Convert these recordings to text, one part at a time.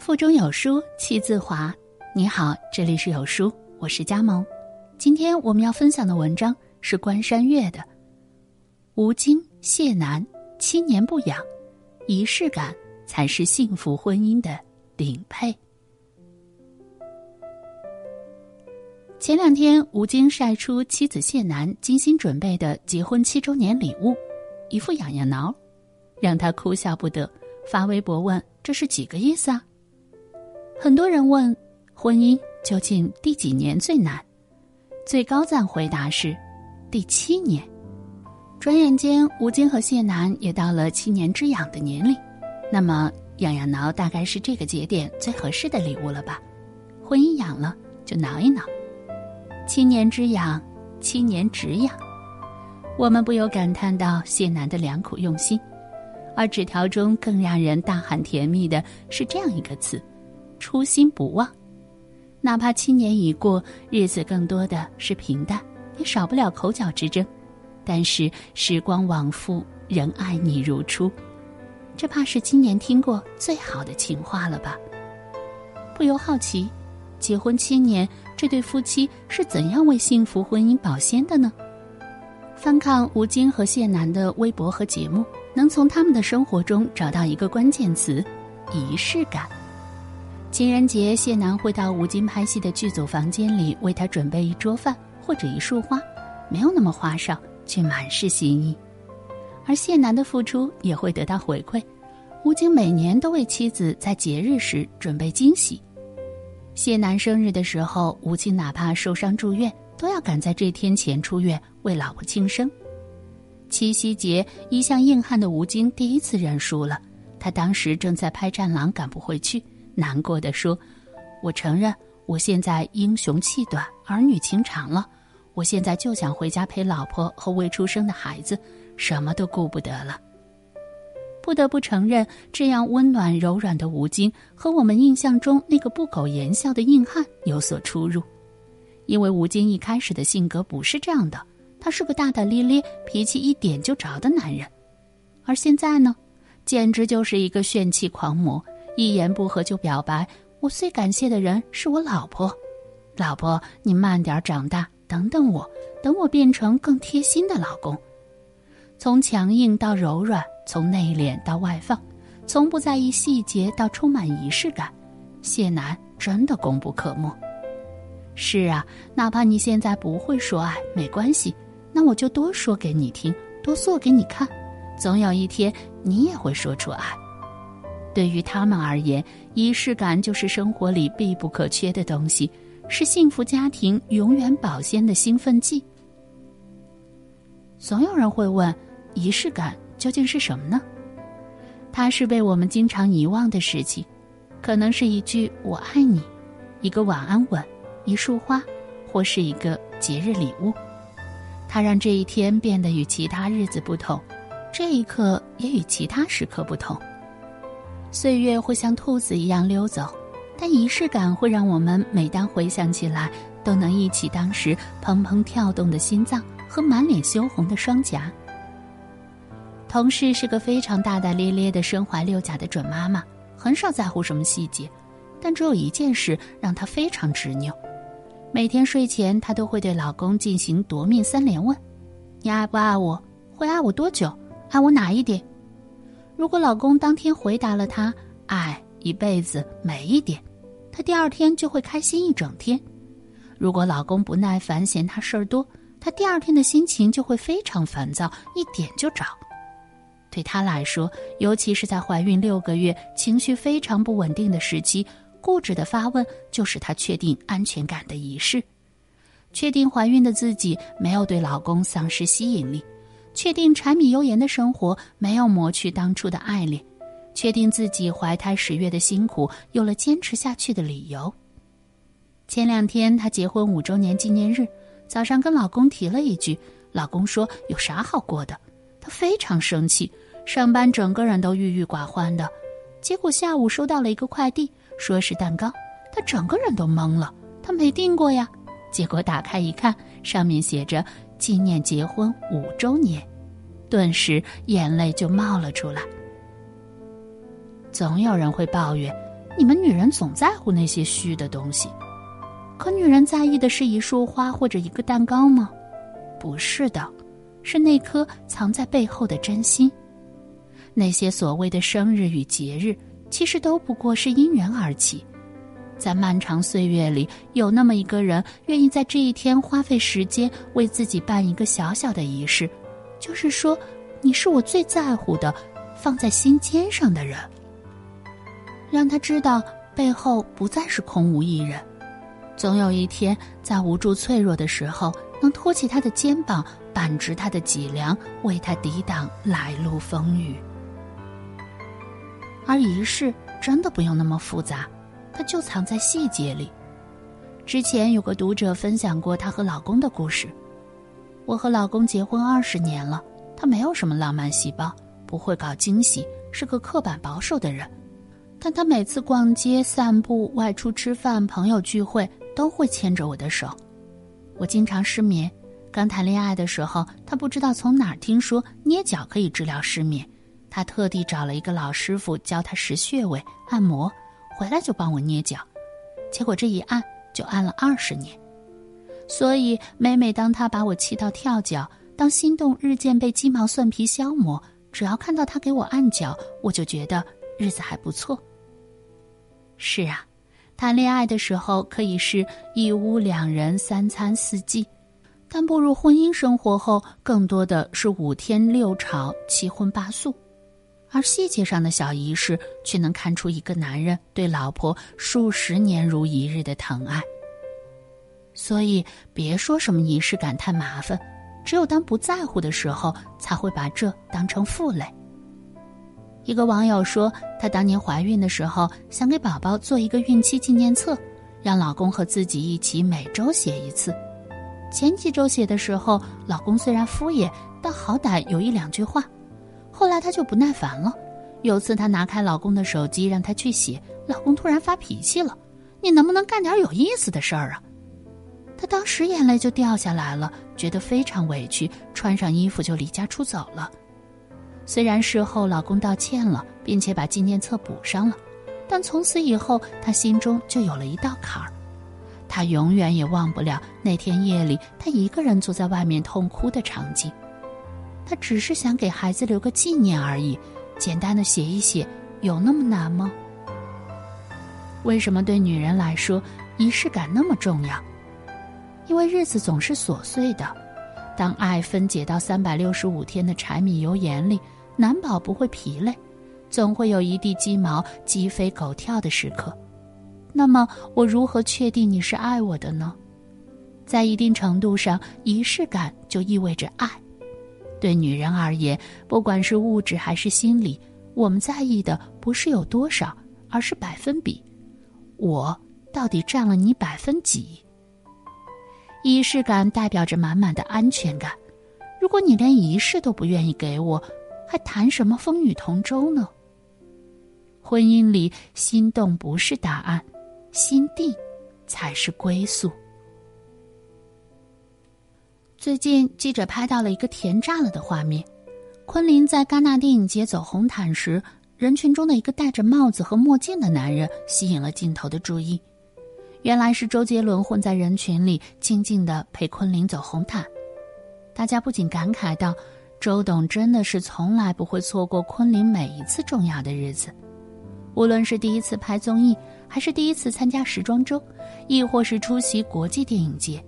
腹中有书气自华。你好，这里是有书，我是佳萌。今天我们要分享的文章是关山月的《吴京谢楠七年不养，仪式感才是幸福婚姻的顶配》。前两天，吴京晒出妻子谢楠精心准备的结婚七周年礼物，一副痒痒挠，让他哭笑不得，发微博问：“这是几个意思啊？”很多人问，婚姻究竟第几年最难？最高赞回答是第七年。转眼间，吴京和谢楠也到了七年之痒的年龄，那么痒痒挠大概是这个节点最合适的礼物了吧？婚姻痒了就挠一挠，七年之痒，七年止痒。我们不由感叹到谢楠的良苦用心，而纸条中更让人大喊甜蜜的是这样一个词。初心不忘，哪怕七年已过，日子更多的是平淡，也少不了口角之争。但是时光往复，仍爱你如初，这怕是今年听过最好的情话了吧？不由好奇，结婚七年，这对夫妻是怎样为幸福婚姻保鲜的呢？翻看吴京和谢楠的微博和节目，能从他们的生活中找到一个关键词：仪式感。情人节，谢楠会到吴京拍戏的剧组房间里为他准备一桌饭或者一束花，没有那么花哨，却满是心意。而谢楠的付出也会得到回馈，吴京每年都为妻子在节日时准备惊喜。谢楠生日的时候，吴京哪怕受伤住院，都要赶在这天前出院为老婆庆生。七夕节，一向硬汉的吴京第一次认输了，他当时正在拍《战狼》，赶不回去。难过的说：“我承认，我现在英雄气短，儿女情长了。我现在就想回家陪老婆和未出生的孩子，什么都顾不得了。”不得不承认，这样温暖柔软的吴京和我们印象中那个不苟言笑的硬汉有所出入。因为吴京一开始的性格不是这样的，他是个大大咧咧、脾气一点就着的男人，而现在呢，简直就是一个炫气狂魔。一言不合就表白，我最感谢的人是我老婆。老婆，你慢点长大，等等我，等我变成更贴心的老公。从强硬到柔软，从内敛到外放，从不在意细节到充满仪式感，谢楠真的功不可没。是啊，哪怕你现在不会说爱，没关系，那我就多说给你听，多做给你看，总有一天你也会说出爱。对于他们而言，仪式感就是生活里必不可缺的东西，是幸福家庭永远保鲜的兴奋剂。总有人会问，仪式感究竟是什么呢？它是被我们经常遗忘的事情，可能是一句“我爱你”，一个晚安吻，一束花，或是一个节日礼物。它让这一天变得与其他日子不同，这一刻也与其他时刻不同。岁月会像兔子一样溜走，但仪式感会让我们每当回想起来，都能忆起当时砰砰跳动的心脏和满脸羞红的双颊。同事是个非常大大咧咧的身怀六甲的准妈妈，很少在乎什么细节，但只有一件事让她非常执拗。每天睡前，她都会对老公进行夺命三连问：“你爱不爱我？会爱我多久？爱我哪一点？”如果老公当天回答了她爱一辈子美一点，她第二天就会开心一整天。如果老公不耐烦嫌她事儿多，她第二天的心情就会非常烦躁，一点就着。对她来说，尤其是在怀孕六个月、情绪非常不稳定的时期，固执的发问就是她确定安全感的仪式，确定怀孕的自己没有对老公丧失吸引力。确定柴米油盐的生活没有磨去当初的爱恋，确定自己怀胎十月的辛苦有了坚持下去的理由。前两天她结婚五周年纪念日，早上跟老公提了一句，老公说有啥好过的，她非常生气，上班整个人都郁郁寡欢的。结果下午收到了一个快递，说是蛋糕，她整个人都懵了，她没订过呀。结果打开一看，上面写着。纪念结婚五周年，顿时眼泪就冒了出来。总有人会抱怨：“你们女人总在乎那些虚的东西。可女人在意的是一束花或者一个蛋糕吗？不是的，是那颗藏在背后的真心。那些所谓的生日与节日，其实都不过是因缘而起。在漫长岁月里，有那么一个人愿意在这一天花费时间为自己办一个小小的仪式，就是说，你是我最在乎的，放在心尖上的人。让他知道背后不再是空无一人，总有一天在无助脆弱的时候，能托起他的肩膀，扳直他的脊梁，为他抵挡来路风雨。而仪式真的不用那么复杂。它就藏在细节里。之前有个读者分享过她和老公的故事。我和老公结婚二十年了，他没有什么浪漫细胞，不会搞惊喜，是个刻板保守的人。但他每次逛街、散步、外出吃饭、朋友聚会，都会牵着我的手。我经常失眠，刚谈恋爱的时候，他不知道从哪儿听说捏脚可以治疗失眠，他特地找了一个老师傅教他识穴位、按摩。回来就帮我捏脚，结果这一按就按了二十年。所以每每当他把我气到跳脚，当心动日渐被鸡毛蒜皮消磨，只要看到他给我按脚，我就觉得日子还不错。是啊，谈恋爱的时候可以是一屋两人三餐四季，但步入婚姻生活后，更多的是五天六吵七荤八素。而细节上的小仪式，却能看出一个男人对老婆数十年如一日的疼爱。所以，别说什么仪式感太麻烦，只有当不在乎的时候，才会把这当成负累。一个网友说，她当年怀孕的时候，想给宝宝做一个孕期纪念册，让老公和自己一起每周写一次。前几周写的时候，老公虽然敷衍，但好歹有一两句话。后来她就不耐烦了。有次她拿开老公的手机让他去写，老公突然发脾气了：“你能不能干点有意思的事儿啊？”她当时眼泪就掉下来了，觉得非常委屈，穿上衣服就离家出走了。虽然事后老公道歉了，并且把纪念册补上了，但从此以后她心中就有了一道坎儿。她永远也忘不了那天夜里她一个人坐在外面痛哭的场景。他只是想给孩子留个纪念而已，简单的写一写，有那么难吗？为什么对女人来说仪式感那么重要？因为日子总是琐碎的，当爱分解到三百六十五天的柴米油盐里，难保不会疲累，总会有一地鸡毛鸡飞狗跳的时刻。那么，我如何确定你是爱我的呢？在一定程度上，仪式感就意味着爱。对女人而言，不管是物质还是心理，我们在意的不是有多少，而是百分比。我到底占了你百分几？仪式感代表着满满的安全感。如果你连仪式都不愿意给我，还谈什么风雨同舟呢？婚姻里，心动不是答案，心定才是归宿。最近，记者拍到了一个甜炸了的画面：昆凌在戛纳电影节走红毯时，人群中的一个戴着帽子和墨镜的男人吸引了镜头的注意。原来是周杰伦混在人群里，静静的陪昆凌走红毯。大家不禁感慨道：“周董真的是从来不会错过昆凌每一次重要的日子，无论是第一次拍综艺，还是第一次参加时装周，亦或是出席国际电影节。”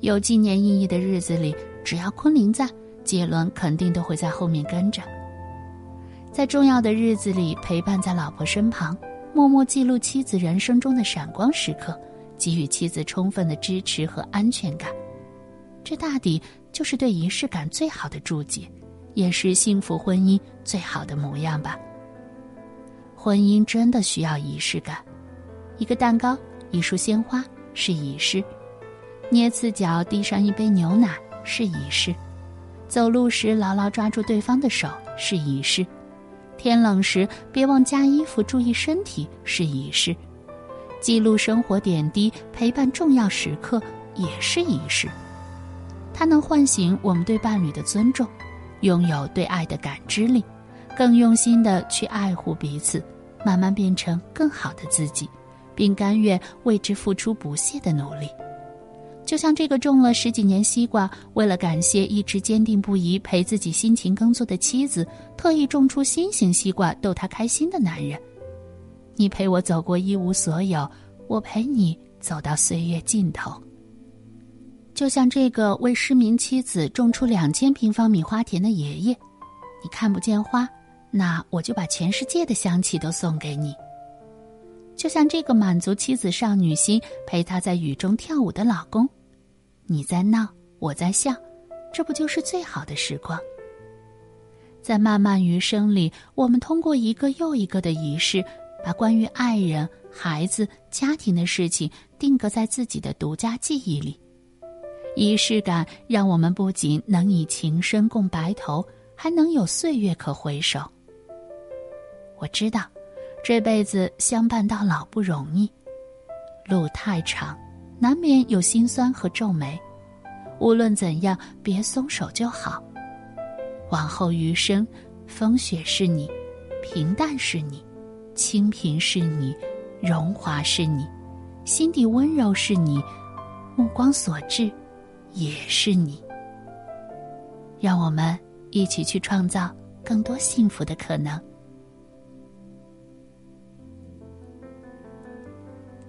有纪念意义的日子里，只要昆凌在，杰伦肯定都会在后面跟着。在重要的日子里，陪伴在老婆身旁，默默记录妻子人生中的闪光时刻，给予妻子充分的支持和安全感。这大抵就是对仪式感最好的注解，也是幸福婚姻最好的模样吧。婚姻真的需要仪式感，一个蛋糕，一束鲜花，是仪式。捏次脚，递上一杯牛奶是仪式；走路时牢牢抓住对方的手是仪式；天冷时别忘加衣服，注意身体是仪式；记录生活点滴，陪伴重要时刻也是仪式。它能唤醒我们对伴侣的尊重，拥有对爱的感知力，更用心的去爱护彼此，慢慢变成更好的自己，并甘愿为之付出不懈的努力。就像这个种了十几年西瓜，为了感谢一直坚定不移陪自己辛勤耕作的妻子，特意种出新型西瓜逗她开心的男人。你陪我走过一无所有，我陪你走到岁月尽头。就像这个为失明妻子种出两千平方米花田的爷爷，你看不见花，那我就把全世界的香气都送给你。就像这个满足妻子少女心、陪她在雨中跳舞的老公，你在闹，我在笑，这不就是最好的时光？在漫漫余生里，我们通过一个又一个的仪式，把关于爱人、孩子、家庭的事情定格在自己的独家记忆里。仪式感让我们不仅能以情深共白头，还能有岁月可回首。我知道。这辈子相伴到老不容易，路太长，难免有心酸和皱眉。无论怎样，别松手就好。往后余生，风雪是你，平淡是你，清贫是你，荣华是你，心底温柔是你，目光所至也是你。让我们一起去创造更多幸福的可能。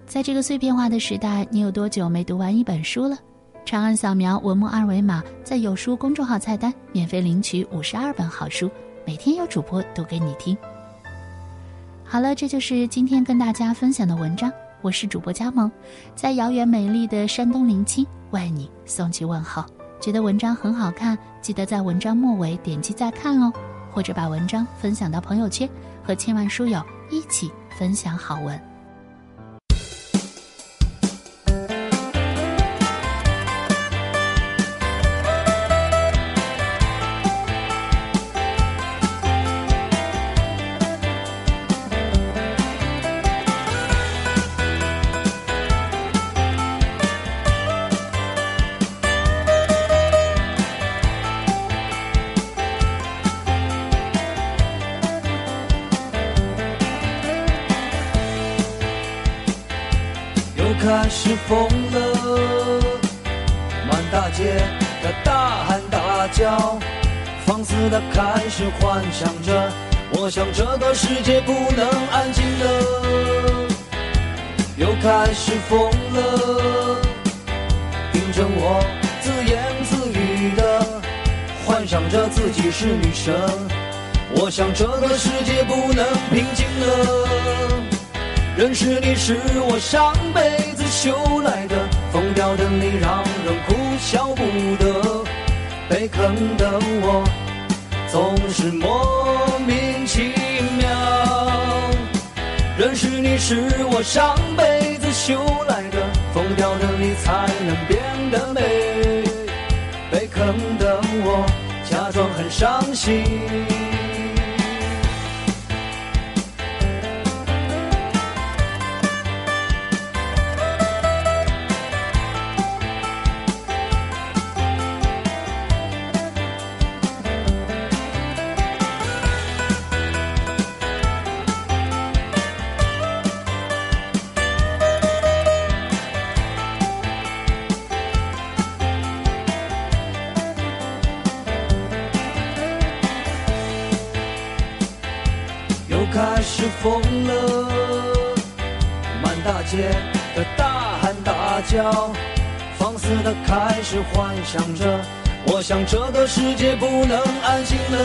在这个碎片化的时代，你有多久没读完一本书了？长按扫描文末二维码，在有书公众号菜单免费领取五十二本好书，每天有主播读给你听。好了，这就是今天跟大家分享的文章。我是主播佳萌，在遥远美丽的山东临清为你送去问候。觉得文章很好看，记得在文章末尾点击再看哦，或者把文章分享到朋友圈，和千万书友一起分享好文。开始疯了，满大街的大喊大叫，放肆的开始幻想着，我想这个世界不能安静了。又开始疯了，盯着我自言自语的，幻想着自己是女神，我想这个世界不能平静了。认识你是我上辈子修来的，疯掉的你让人哭笑不得，被坑的我总是莫名其妙。认识你是我上辈子修来的，疯掉的你才能变得美，被坑的我假装很伤心。了，满大街的大喊大叫，放肆的开始幻想着，我想这个世界不能安静了。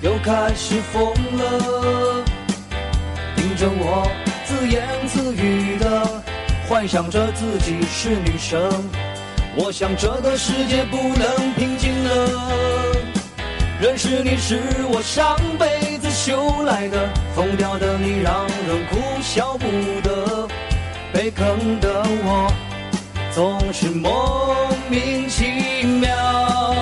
又开始疯了，盯着我自言自语的，幻想着自己是女神，我想这个世界不能平静了。认识你是我伤悲修来的，疯掉的你让人哭笑不得，被坑的我总是莫名其妙。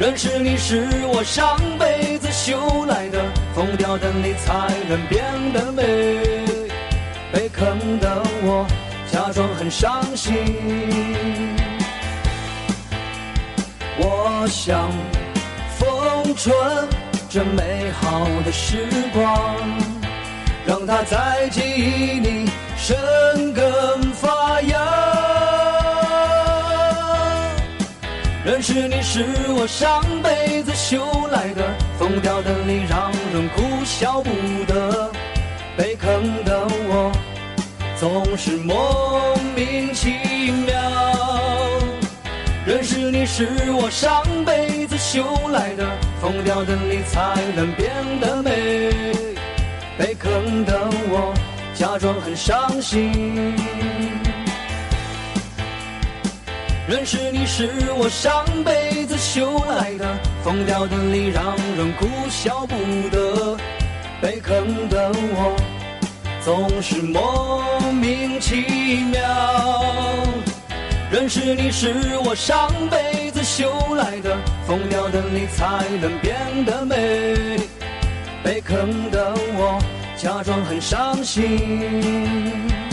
认识你是我上辈子修来的，疯掉的你才能变得美，被坑的我假装很伤心。我想。春这美好的时光，让它在记忆里生根发芽。认识你是我上辈子修来的，疯掉的你让人哭笑不得，被坑的我总是莫名其妙。认识你是我上辈子修来的，疯掉的你才能变得美，被坑的我假装很伤心。认识你是我上辈子修来的，疯掉的你让人哭笑不得，被坑的我总是莫名其妙。认识你是我上辈子修来的，疯掉的你才能变得美，被坑的我假装很伤心。